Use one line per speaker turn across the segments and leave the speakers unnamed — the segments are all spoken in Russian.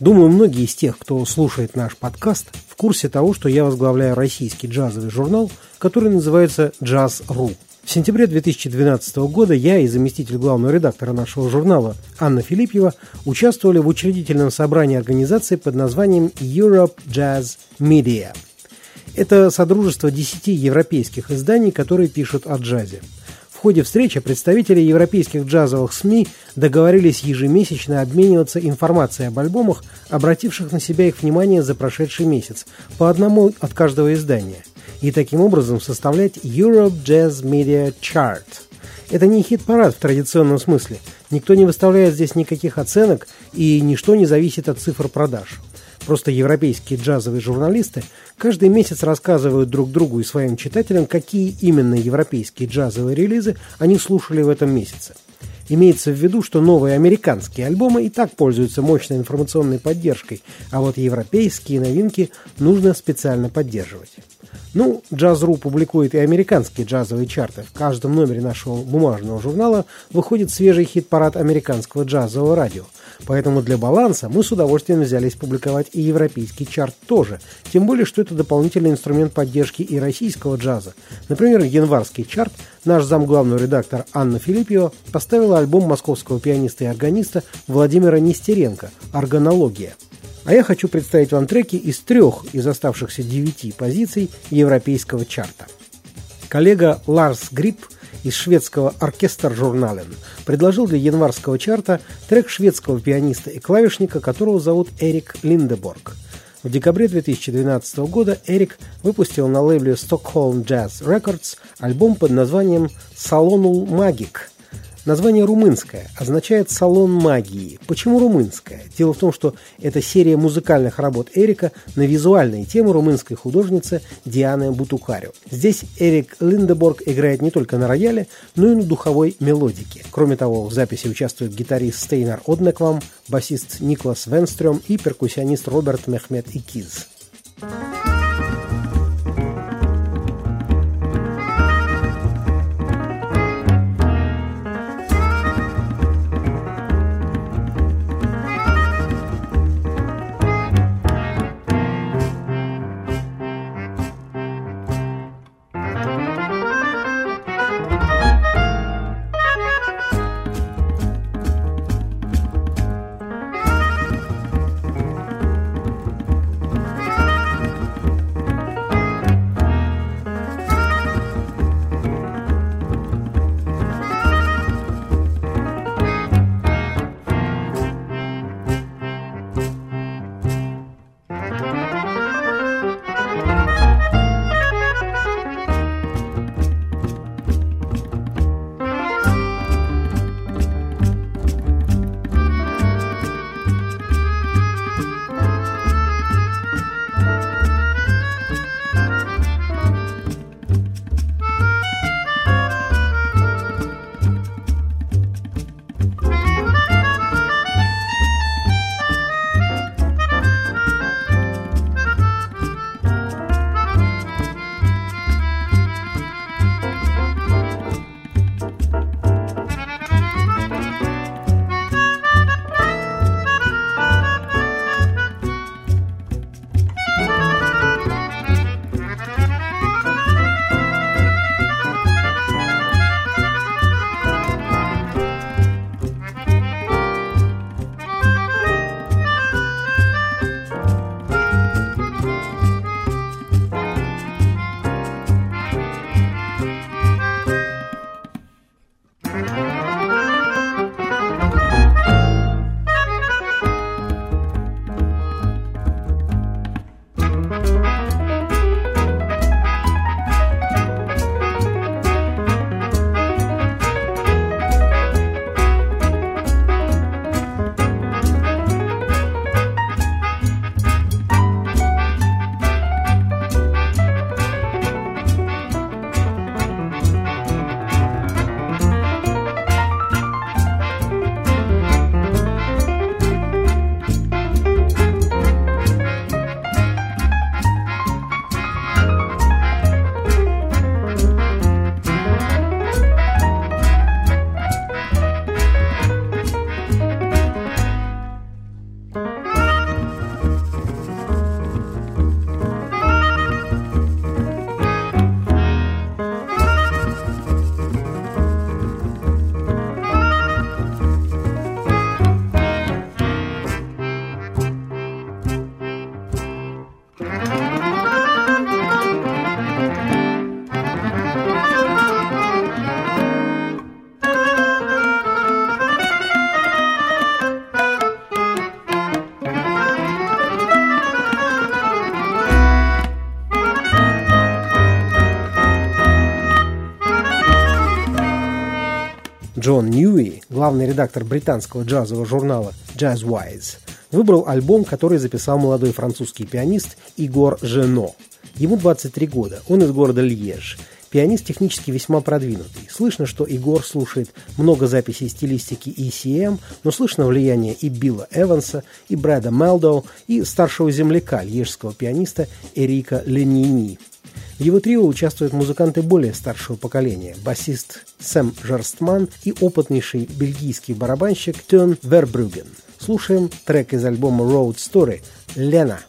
Думаю, многие из тех, кто слушает наш подкаст, в курсе того, что я возглавляю российский джазовый журнал, который называется «Джаз.ру». В сентябре 2012 года я и заместитель главного редактора нашего журнала Анна Филиппьева участвовали в учредительном собрании организации под названием Europe Jazz Media. Это содружество 10 европейских изданий, которые пишут о джазе. Ходе встречи представители европейских джазовых СМИ договорились ежемесячно обмениваться информацией об альбомах, обративших на себя их внимание за прошедший месяц, по одному от каждого издания, и таким образом составлять Europe Jazz Media Chart. Это не хит-парад в традиционном смысле. Никто не выставляет здесь никаких оценок, и ничто не зависит от цифр продаж. Просто европейские джазовые журналисты каждый месяц рассказывают друг другу и своим читателям, какие именно европейские джазовые релизы они слушали в этом месяце. Имеется в виду, что новые американские альбомы и так пользуются мощной информационной поддержкой, а вот европейские новинки нужно специально поддерживать. Ну, Джаз.ру публикует и американские джазовые чарты. В каждом номере нашего бумажного журнала выходит свежий хит-парад американского джазового радио. Поэтому для баланса мы с удовольствием взялись публиковать и европейский чарт тоже. Тем более, что это дополнительный инструмент поддержки и российского джаза. Например, январский чарт наш замглавный редактор Анна Филиппио поставила альбом московского пианиста и органиста Владимира Нестеренко «Органология». А я хочу представить вам треки из трех из оставшихся девяти позиций европейского чарта. Коллега Ларс Грипп из шведского оркестр журнален предложил для январского чарта трек шведского пианиста и клавишника, которого зовут Эрик Линдеборг. В декабре 2012 года Эрик выпустил на лейбле Stockholm Jazz Records альбом под названием «Салонул Магик», Название румынское означает «салон магии». Почему румынское? Дело в том, что это серия музыкальных работ Эрика на визуальные темы румынской художницы Дианы Бутукарио. Здесь Эрик Линдеборг играет не только на рояле, но и на духовой мелодике. Кроме того, в записи участвуют гитарист Стейнар Однеквам, басист Никлас Венстрем и перкуссионист Роберт Мехмед Икиз. Thank Джон Ньюи, главный редактор британского джазового журнала Jazzwise, выбрал альбом, который записал молодой французский пианист Игор Жено. Ему 23 года, он из города Льеж. Пианист технически весьма продвинутый. Слышно, что Игор слушает много записей стилистики ECM, но слышно влияние и Билла Эванса, и Брэда Мелдоу, и старшего земляка, льежского пианиста Эрика Ленини. В его трио участвуют музыканты более старшего поколения, басист Сэм Жерстман и опытнейший бельгийский барабанщик Тён Вербрюген. Слушаем трек из альбома Road Story «Лена».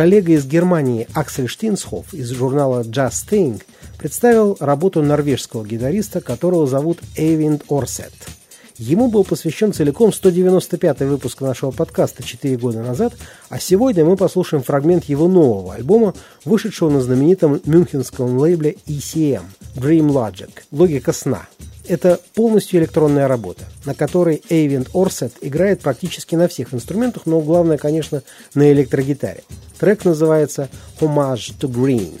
Коллега из Германии Аксель Штинсхоф из журнала Just Thing представил работу норвежского гитариста, которого зовут Эйвинд Орсет. Ему был посвящен целиком 195-й выпуск нашего подкаста 4 года назад, а сегодня мы послушаем фрагмент его нового альбома, вышедшего на знаменитом мюнхенском лейбле ECM Dream Logic – «Логика сна». Это полностью электронная работа, на которой Эйвент Орсет играет практически на всех инструментах, но главное, конечно, на электрогитаре. Трек называется «Homage to Green».